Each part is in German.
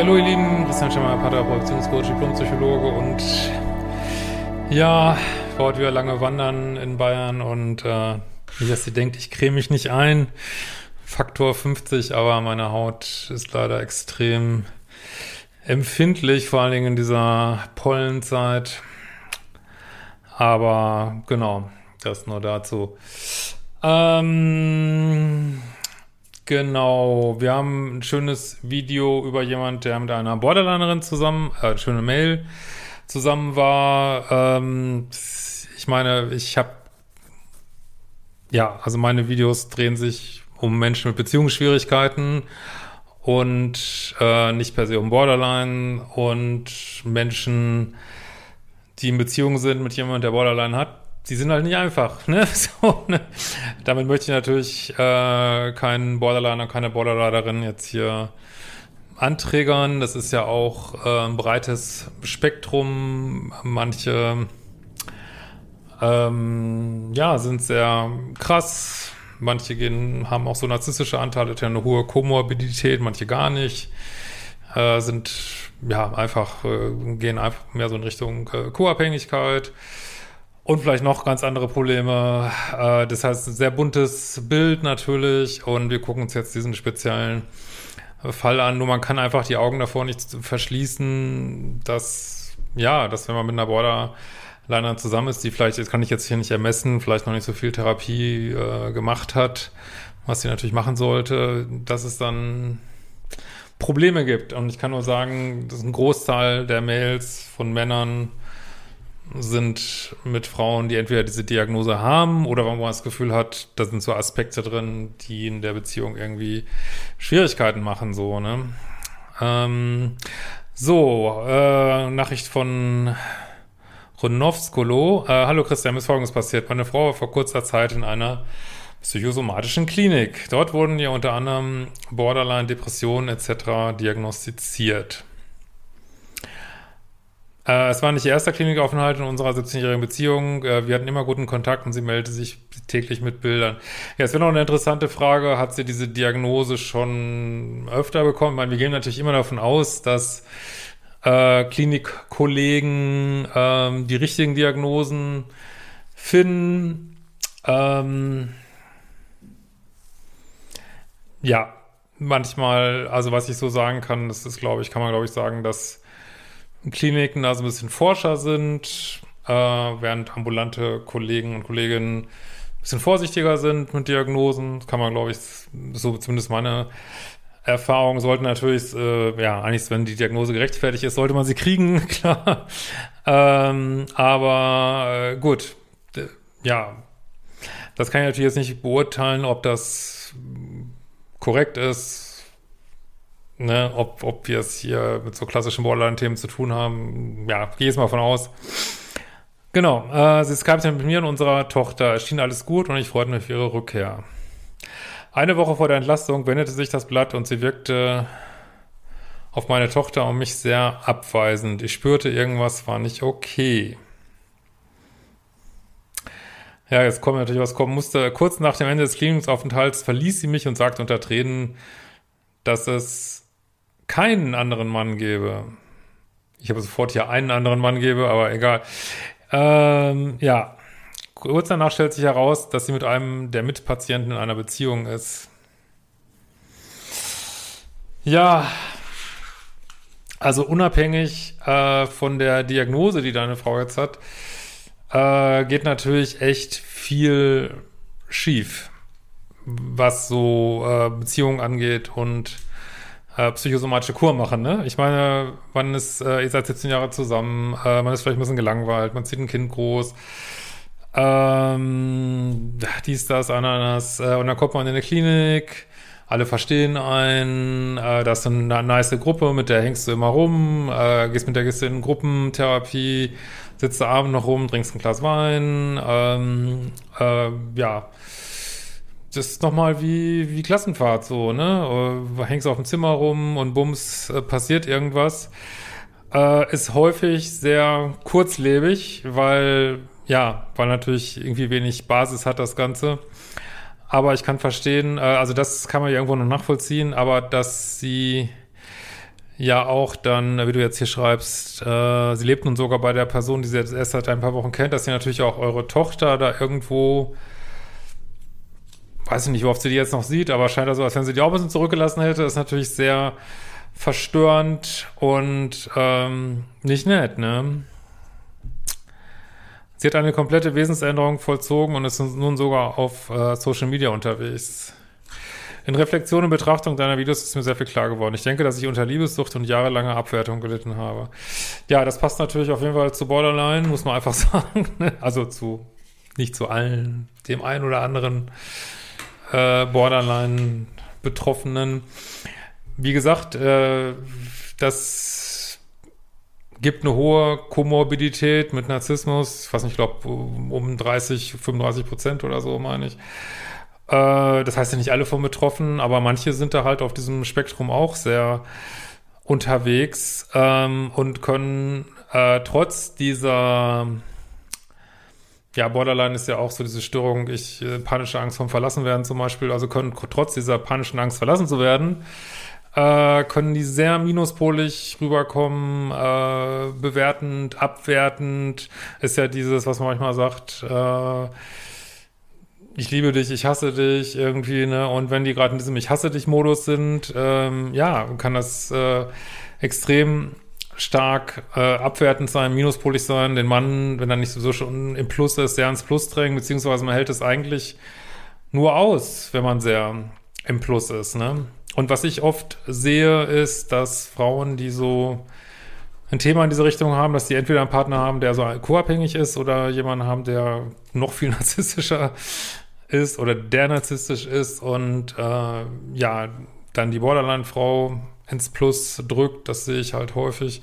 Hallo ihr Lieben, Christian Schemmer, Pater, Produktionscoach, Diplompsychologe und ja, war heute wieder lange wandern in Bayern und äh, nicht, dass ihr denkt, ich creme mich nicht ein. Faktor 50, aber meine Haut ist leider extrem empfindlich, vor allen Dingen in dieser Pollenzeit. Aber genau, das nur dazu. Ähm, Genau, wir haben ein schönes Video über jemand, der mit einer Borderlinerin zusammen, äh, schöne Mail zusammen war. Ähm, ich meine, ich habe, ja, also meine Videos drehen sich um Menschen mit Beziehungsschwierigkeiten und äh, nicht per se um Borderline und Menschen, die in Beziehung sind mit jemandem, der Borderline hat die sind halt nicht einfach. Ne? So, ne? Damit möchte ich natürlich äh, keinen Borderliner, keine Borderlinerin jetzt hier anträgern. Das ist ja auch äh, ein breites Spektrum. Manche ähm, ja, sind sehr krass. Manche gehen, haben auch so narzisstische Anteile, eine hohe Komorbidität, manche gar nicht. Äh, sind ja einfach, äh, gehen einfach mehr so in Richtung äh, Co-Abhängigkeit. Und vielleicht noch ganz andere Probleme. Äh, das heißt, ein sehr buntes Bild natürlich. Und wir gucken uns jetzt diesen speziellen Fall an. Nur man kann einfach die Augen davor nicht verschließen, dass, ja, dass wenn man mit einer Borderliner zusammen ist, die vielleicht, das kann ich jetzt hier nicht ermessen, vielleicht noch nicht so viel Therapie äh, gemacht hat, was sie natürlich machen sollte, dass es dann Probleme gibt. Und ich kann nur sagen, dass ein Großteil der Mails von Männern sind mit Frauen, die entweder diese Diagnose haben oder wo man das Gefühl hat, da sind so Aspekte drin, die in der Beziehung irgendwie Schwierigkeiten machen, so, ne? Ähm, so, äh, Nachricht von Ronovskolo. Äh, Hallo Christian, mir ist folgendes passiert. Meine Frau war vor kurzer Zeit in einer psychosomatischen Klinik. Dort wurden ihr unter anderem Borderline, Depressionen etc. diagnostiziert. Äh, es war nicht ihr erster Klinikaufenthalt in unserer 17-jährigen Beziehung. Äh, wir hatten immer guten Kontakt und sie meldete sich täglich mit Bildern. Ja, es wäre noch eine interessante Frage. Hat sie diese Diagnose schon öfter bekommen? Ich meine, wir gehen natürlich immer davon aus, dass äh, Klinikkollegen ähm, die richtigen Diagnosen finden. Ähm, ja, manchmal, also was ich so sagen kann, das ist, glaube ich, kann man, glaube ich, sagen, dass Kliniken da so ein bisschen Forscher sind, äh, während ambulante Kollegen und Kolleginnen ein bisschen vorsichtiger sind mit Diagnosen. Das kann man, glaube ich, so zumindest meine Erfahrung sollten natürlich, äh, ja, eigentlich, wenn die Diagnose gerechtfertigt ist, sollte man sie kriegen, klar. Ähm, aber äh, gut, ja, das kann ich natürlich jetzt nicht beurteilen, ob das korrekt ist ne, ob, ob wir es hier mit so klassischen Borderline-Themen zu tun haben. Ja, gehe jetzt mal von aus. Genau, äh, sie skypte mit mir und unserer Tochter. Es schien alles gut und ich freute mich für ihre Rückkehr. Eine Woche vor der Entlastung wendete sich das Blatt und sie wirkte auf meine Tochter und mich sehr abweisend. Ich spürte, irgendwas war nicht okay. Ja, jetzt kommt natürlich, was kommen musste. Kurz nach dem Ende des Klinikungsaufenthalts verließ sie mich und sagte unter Tränen, dass es keinen anderen Mann gebe, ich habe sofort hier einen anderen Mann gebe, aber egal. Ähm, ja, kurz danach stellt sich heraus, dass sie mit einem der Mitpatienten in einer Beziehung ist. Ja, also unabhängig äh, von der Diagnose, die deine Frau jetzt hat, äh, geht natürlich echt viel schief, was so äh, Beziehungen angeht und äh, psychosomatische Kur machen, ne? Ich meine, man ist, äh, ihr seid 17 Jahre zusammen, äh, man ist vielleicht ein bisschen gelangweilt, man zieht ein Kind groß, ähm, dies, das, Ananas, äh, und dann kommt man in eine Klinik, alle verstehen einen, äh, das ist eine nice Gruppe, mit der hängst du immer rum, äh, gehst mit der gehst in Gruppentherapie, sitzt abend noch rum, trinkst ein Glas Wein, ähm, äh, ja, das ist nochmal wie, wie Klassenfahrt so, ne? Äh, hängst auf dem Zimmer rum und bums, äh, passiert irgendwas. Äh, ist häufig sehr kurzlebig, weil, ja, weil natürlich irgendwie wenig Basis hat das Ganze. Aber ich kann verstehen, äh, also das kann man ja irgendwo noch nachvollziehen, aber dass sie ja auch dann, wie du jetzt hier schreibst, äh, sie lebt nun sogar bei der Person, die sie jetzt erst seit ein paar Wochen kennt, dass sie natürlich auch eure Tochter da irgendwo weiß ich nicht, wie oft sie die jetzt noch sieht, aber scheint also, als wenn sie die auch ein bisschen zurückgelassen hätte, ist natürlich sehr verstörend und ähm, nicht nett, ne? Sie hat eine komplette Wesensänderung vollzogen und ist nun sogar auf äh, Social Media unterwegs. In Reflexion und Betrachtung deiner Videos ist mir sehr viel klar geworden. Ich denke, dass ich unter Liebessucht und jahrelanger Abwertung gelitten habe. Ja, das passt natürlich auf jeden Fall zu Borderline, muss man einfach sagen. Also zu, nicht zu allen, dem einen oder anderen äh, Borderline-Betroffenen. Wie gesagt, äh, das gibt eine hohe Komorbidität mit Narzissmus. Ich weiß nicht, ich glaube um 30, 35 Prozent oder so, meine ich. Äh, das heißt ja nicht alle von betroffen, aber manche sind da halt auf diesem Spektrum auch sehr unterwegs ähm, und können äh, trotz dieser ja, Borderline ist ja auch so diese Störung, ich äh, panische Angst vom Verlassenwerden zum Beispiel, also können trotz dieser panischen Angst verlassen zu werden, äh, können die sehr minuspolig rüberkommen, äh, bewertend, abwertend, ist ja dieses, was man manchmal sagt, äh, ich liebe dich, ich hasse dich irgendwie, ne? Und wenn die gerade in diesem Ich hasse dich Modus sind, ähm, ja, kann das äh, extrem stark äh, abwertend sein, minuspolig sein, den Mann, wenn er nicht so schon im Plus ist, sehr ins Plus drängen, beziehungsweise man hält es eigentlich nur aus, wenn man sehr im Plus ist. Ne? Und was ich oft sehe, ist, dass Frauen, die so ein Thema in diese Richtung haben, dass die entweder einen Partner haben, der so co-abhängig ist oder jemanden haben, der noch viel narzisstischer ist oder der narzisstisch ist und äh, ja, dann die Borderline-Frau ins Plus drückt. Das sehe ich halt häufig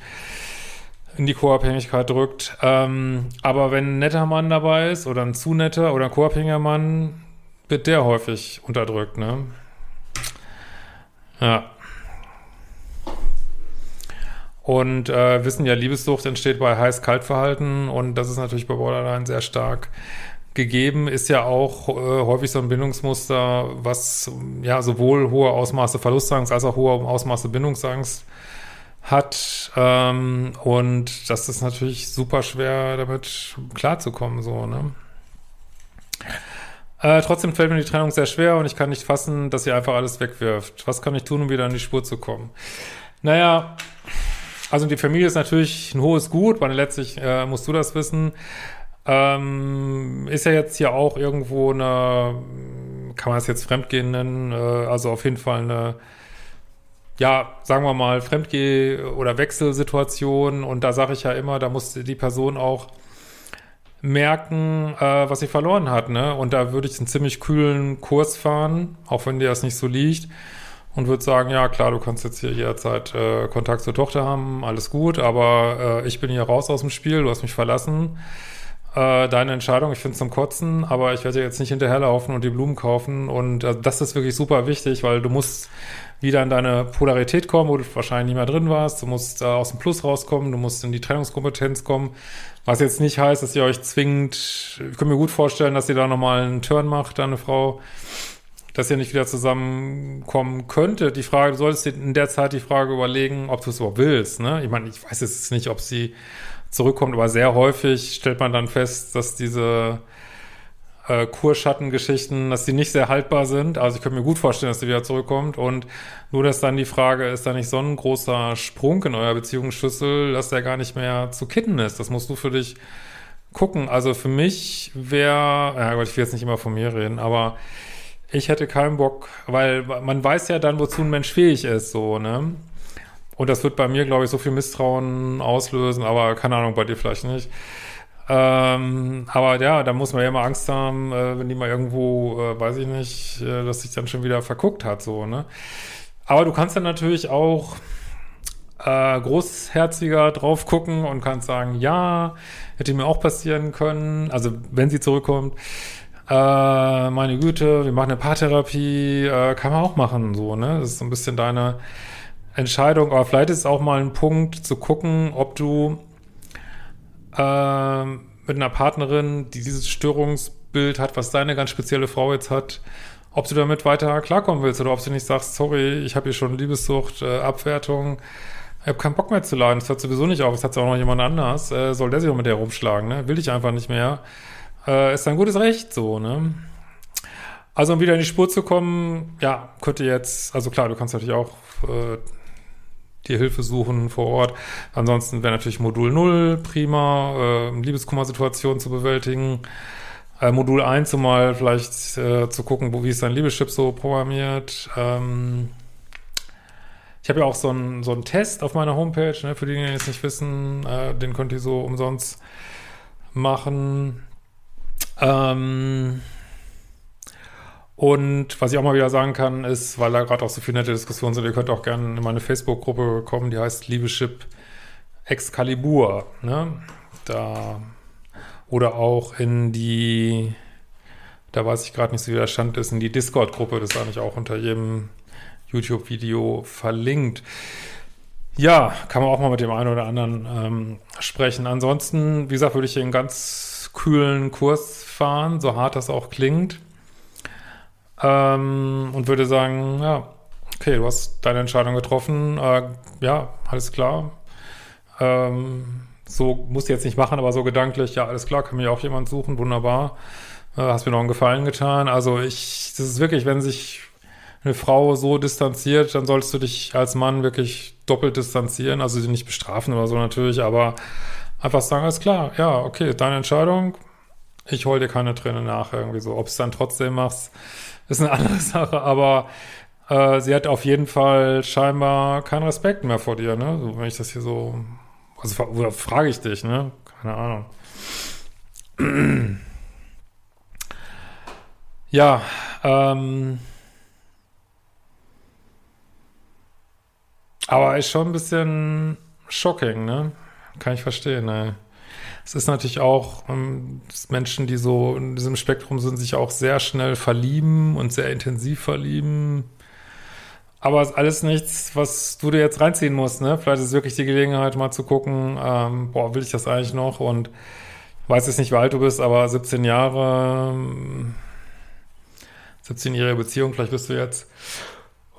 in die Co-Abhängigkeit drückt. Ähm, aber wenn ein netter Mann dabei ist oder ein zu netter oder ein co-abhängiger Mann, wird der häufig unterdrückt, ne? Ja. Und äh, wissen ja, Liebessucht entsteht bei Heiß-Kalt-Verhalten und das ist natürlich bei Borderline sehr stark gegeben, ist ja auch äh, häufig so ein Bindungsmuster, was ja sowohl hohe Ausmaße Verlustangst als auch hohe Ausmaße Bindungsangst hat. Ähm, und das ist natürlich super schwer, damit klarzukommen, so, ne? Äh, trotzdem fällt mir die Trennung sehr schwer und ich kann nicht fassen, dass sie einfach alles wegwirft. Was kann ich tun, um wieder in die Spur zu kommen? Naja, also die Familie ist natürlich ein hohes Gut, weil letztlich äh, musst du das wissen. Ähm, ist ja jetzt hier auch irgendwo eine, kann man es jetzt Fremdgehen nennen, äh, also auf jeden Fall eine, ja, sagen wir mal, Fremdgeh- oder Wechselsituation. Und da sage ich ja immer, da muss die Person auch merken, äh, was sie verloren hat. Ne? Und da würde ich einen ziemlich kühlen Kurs fahren, auch wenn dir das nicht so liegt. Und würde sagen, ja klar, du kannst jetzt hier jederzeit äh, Kontakt zur Tochter haben, alles gut, aber äh, ich bin hier raus aus dem Spiel, du hast mich verlassen äh, deine Entscheidung. Ich finde es zum Kotzen, aber ich werde jetzt nicht hinterherlaufen und die Blumen kaufen. Und äh, das ist wirklich super wichtig, weil du musst wieder in deine Polarität kommen, wo du wahrscheinlich nicht mehr drin warst. Du musst äh, aus dem Plus rauskommen, du musst in die Trennungskompetenz kommen. Was jetzt nicht heißt, dass ihr euch zwingt, ich kann mir gut vorstellen, dass ihr da nochmal einen Turn macht, deine Frau, dass ihr nicht wieder zusammenkommen könntet. Die Frage, du solltest dir in der Zeit die Frage überlegen, ob du es überhaupt willst. Ne? Ich meine, ich weiß jetzt nicht, ob sie zurückkommt. Aber sehr häufig stellt man dann fest, dass diese äh, Kurschattengeschichten, dass die nicht sehr haltbar sind. Also ich könnte mir gut vorstellen, dass sie wieder zurückkommt. Und nur, dass dann die Frage, ist da nicht so ein großer Sprung in eurer Beziehungsschlüssel, dass der gar nicht mehr zu kitten ist. Das musst du für dich gucken. Also für mich wäre, ja Gott, ich will jetzt nicht immer von mir reden, aber ich hätte keinen Bock, weil man weiß ja dann, wozu ein Mensch fähig ist, so, ne? Und das wird bei mir, glaube ich, so viel Misstrauen auslösen, aber keine Ahnung, bei dir vielleicht nicht. Ähm, aber ja, da muss man ja immer Angst haben, äh, wenn die mal irgendwo, äh, weiß ich nicht, äh, dass sich dann schon wieder verguckt hat, so, ne? Aber du kannst dann natürlich auch äh, großherziger drauf gucken und kannst sagen, ja, hätte mir auch passieren können, also wenn sie zurückkommt, äh, meine Güte, wir machen eine Paartherapie, äh, kann man auch machen, so, ne? Das ist so ein bisschen deine Entscheidung, aber vielleicht ist es auch mal ein Punkt zu gucken, ob du äh, mit einer Partnerin, die dieses Störungsbild hat, was deine ganz spezielle Frau jetzt hat, ob du damit weiter klarkommen willst oder ob du nicht sagst, sorry, ich habe hier schon Liebessucht, äh, Abwertung, ich habe keinen Bock mehr zu leiden, das hört sowieso nicht auf, das hat auch noch jemand anders, äh, soll der sich auch mit der rumschlagen, ne? Will ich einfach nicht mehr. Äh, ist ein gutes Recht so, ne? Also um wieder in die Spur zu kommen, ja, könnte jetzt, also klar, du kannst natürlich auch dir Hilfe suchen vor Ort. Ansonsten wäre natürlich Modul 0 prima, äh, Liebeskummer-Situation zu bewältigen. Äh, Modul 1 um mal vielleicht äh, zu gucken, wo, wie ist dein Liebeschip so programmiert. Ähm, ich habe ja auch so einen so Test auf meiner Homepage, ne, für die, die jetzt nicht wissen, äh, den könnt ihr so umsonst machen. Ähm, und was ich auch mal wieder sagen kann, ist, weil da gerade auch so viele nette Diskussionen sind, ihr könnt auch gerne in meine Facebook-Gruppe kommen, die heißt Liebeschip Excalibur. Ne? Da oder auch in die, da weiß ich gerade nicht so, wie der Stand ist, in die Discord-Gruppe, das ist eigentlich auch unter jedem YouTube-Video verlinkt. Ja, kann man auch mal mit dem einen oder anderen ähm, sprechen. Ansonsten, wie gesagt, würde ich hier einen ganz kühlen Kurs fahren, so hart das auch klingt. Ähm, und würde sagen, ja, okay, du hast deine Entscheidung getroffen. Äh, ja, alles klar. Ähm, so musst du jetzt nicht machen, aber so gedanklich, ja, alles klar, kann mir auch jemand suchen, wunderbar. Äh, hast mir noch einen Gefallen getan. Also ich, das ist wirklich, wenn sich eine Frau so distanziert, dann solltest du dich als Mann wirklich doppelt distanzieren. Also sie nicht bestrafen oder so natürlich, aber einfach sagen, alles klar, ja, okay, deine Entscheidung. Ich hol dir keine Träne nach, irgendwie so. Ob es dann trotzdem machst, ist eine andere Sache, aber äh, sie hat auf jeden Fall scheinbar keinen Respekt mehr vor dir, ne? So, wenn ich das hier so, also oder frage ich dich, ne? Keine Ahnung. ja, ähm, aber ist schon ein bisschen shocking, ne? Kann ich verstehen, ne? Es ist natürlich auch, ähm, Menschen, die so in diesem Spektrum sind, sich auch sehr schnell verlieben und sehr intensiv verlieben. Aber es ist alles nichts, was du dir jetzt reinziehen musst, ne? Vielleicht ist es wirklich die Gelegenheit, mal zu gucken, ähm, boah, will ich das eigentlich noch? Und weiß jetzt nicht, wie alt du bist, aber 17 Jahre, 17-jährige ähm, Beziehung, vielleicht bist du jetzt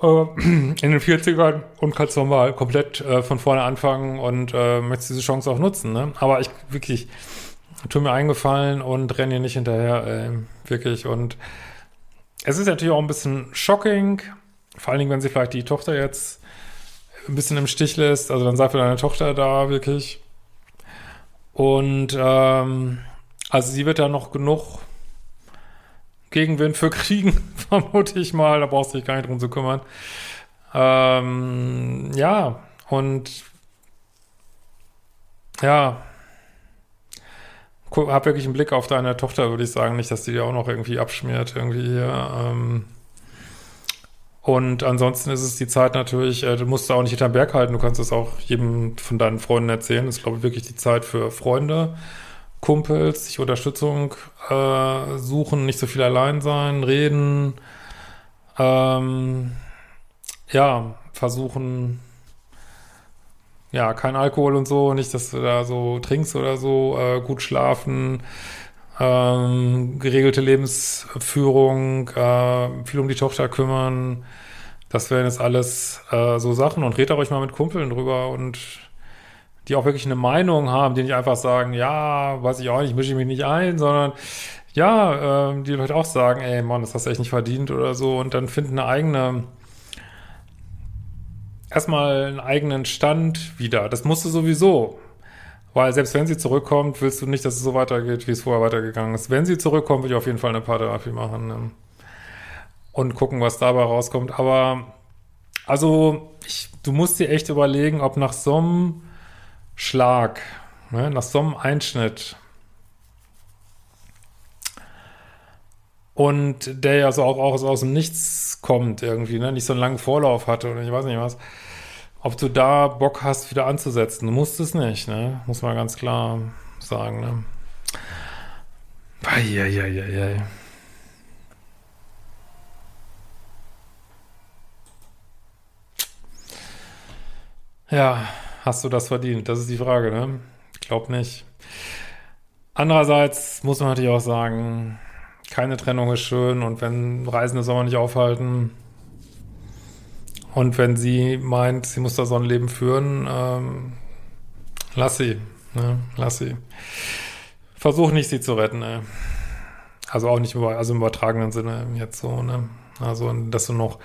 in den 40ern und kannst nochmal komplett äh, von vorne anfangen und äh, möchtest diese Chance auch nutzen. Ne? Aber ich wirklich, tu mir eingefallen und renn hier nicht hinterher, äh, wirklich. Und es ist natürlich auch ein bisschen shocking, vor allen Dingen, wenn sie vielleicht die Tochter jetzt ein bisschen im Stich lässt. Also dann sei für deine Tochter da, wirklich. Und ähm, also sie wird da noch genug Gegenwind für kriegen, vermute ich mal. Da brauchst du dich gar nicht drum zu kümmern. Ähm, ja, und ja, hab wirklich einen Blick auf deine Tochter, würde ich sagen. Nicht, dass die dir auch noch irgendwie abschmiert, irgendwie hier. Ähm, und ansonsten ist es die Zeit natürlich, äh, du musst da auch nicht hinterm Berg halten, du kannst es auch jedem von deinen Freunden erzählen. Das ist, glaube ich, wirklich die Zeit für Freunde. Kumpels, sich Unterstützung äh, suchen, nicht so viel allein sein, reden, ähm, ja, versuchen, ja, kein Alkohol und so, nicht, dass du da so trinkst oder so, äh, gut schlafen, ähm, geregelte Lebensführung, äh, viel um die Tochter kümmern, das wären jetzt alles äh, so Sachen. Und redet euch mal mit Kumpeln drüber und die auch wirklich eine Meinung haben, die nicht einfach sagen, ja, weiß ich auch nicht, mische ich mich nicht ein, sondern ja, äh, die Leute auch sagen, ey Mann, das hast du echt nicht verdient oder so und dann finden eine eigene, erstmal einen eigenen Stand wieder. Das musst du sowieso. Weil selbst wenn sie zurückkommt, willst du nicht, dass es so weitergeht, wie es vorher weitergegangen ist. Wenn sie zurückkommt, will ich auf jeden Fall eine Paartherapie machen. Ne? und gucken, was dabei rauskommt. Aber also, ich, du musst dir echt überlegen, ob nach so einem Schlag, ne, nach so einem Einschnitt und der ja so auch, auch aus dem Nichts kommt irgendwie, ne, nicht so einen langen Vorlauf hatte oder ich weiß nicht was, ob du da Bock hast, wieder anzusetzen. Du musst es nicht, ne, muss man ganz klar sagen, ne. Eieieiei. Ja, hast du das verdient? Das ist die Frage, ne? Ich glaube nicht. Andererseits muss man natürlich auch sagen, keine Trennung ist schön und wenn Reisende soll man nicht aufhalten. Und wenn sie meint, sie muss da so ein Leben führen, ähm, lass sie, ne? Lass sie. Versuch nicht, sie zu retten, ey. Also auch nicht über, also im übertragenen Sinne jetzt so, ne? Also, dass du noch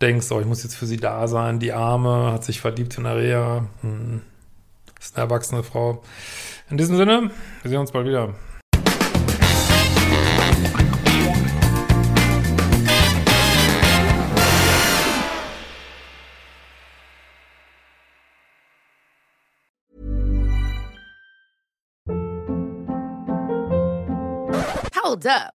denkst, oh, ich muss jetzt für sie da sein, die Arme, hat sich verliebt in Area, hm, ist eine erwachsene Frau. In diesem Sinne, wir sehen uns bald wieder. Hold up.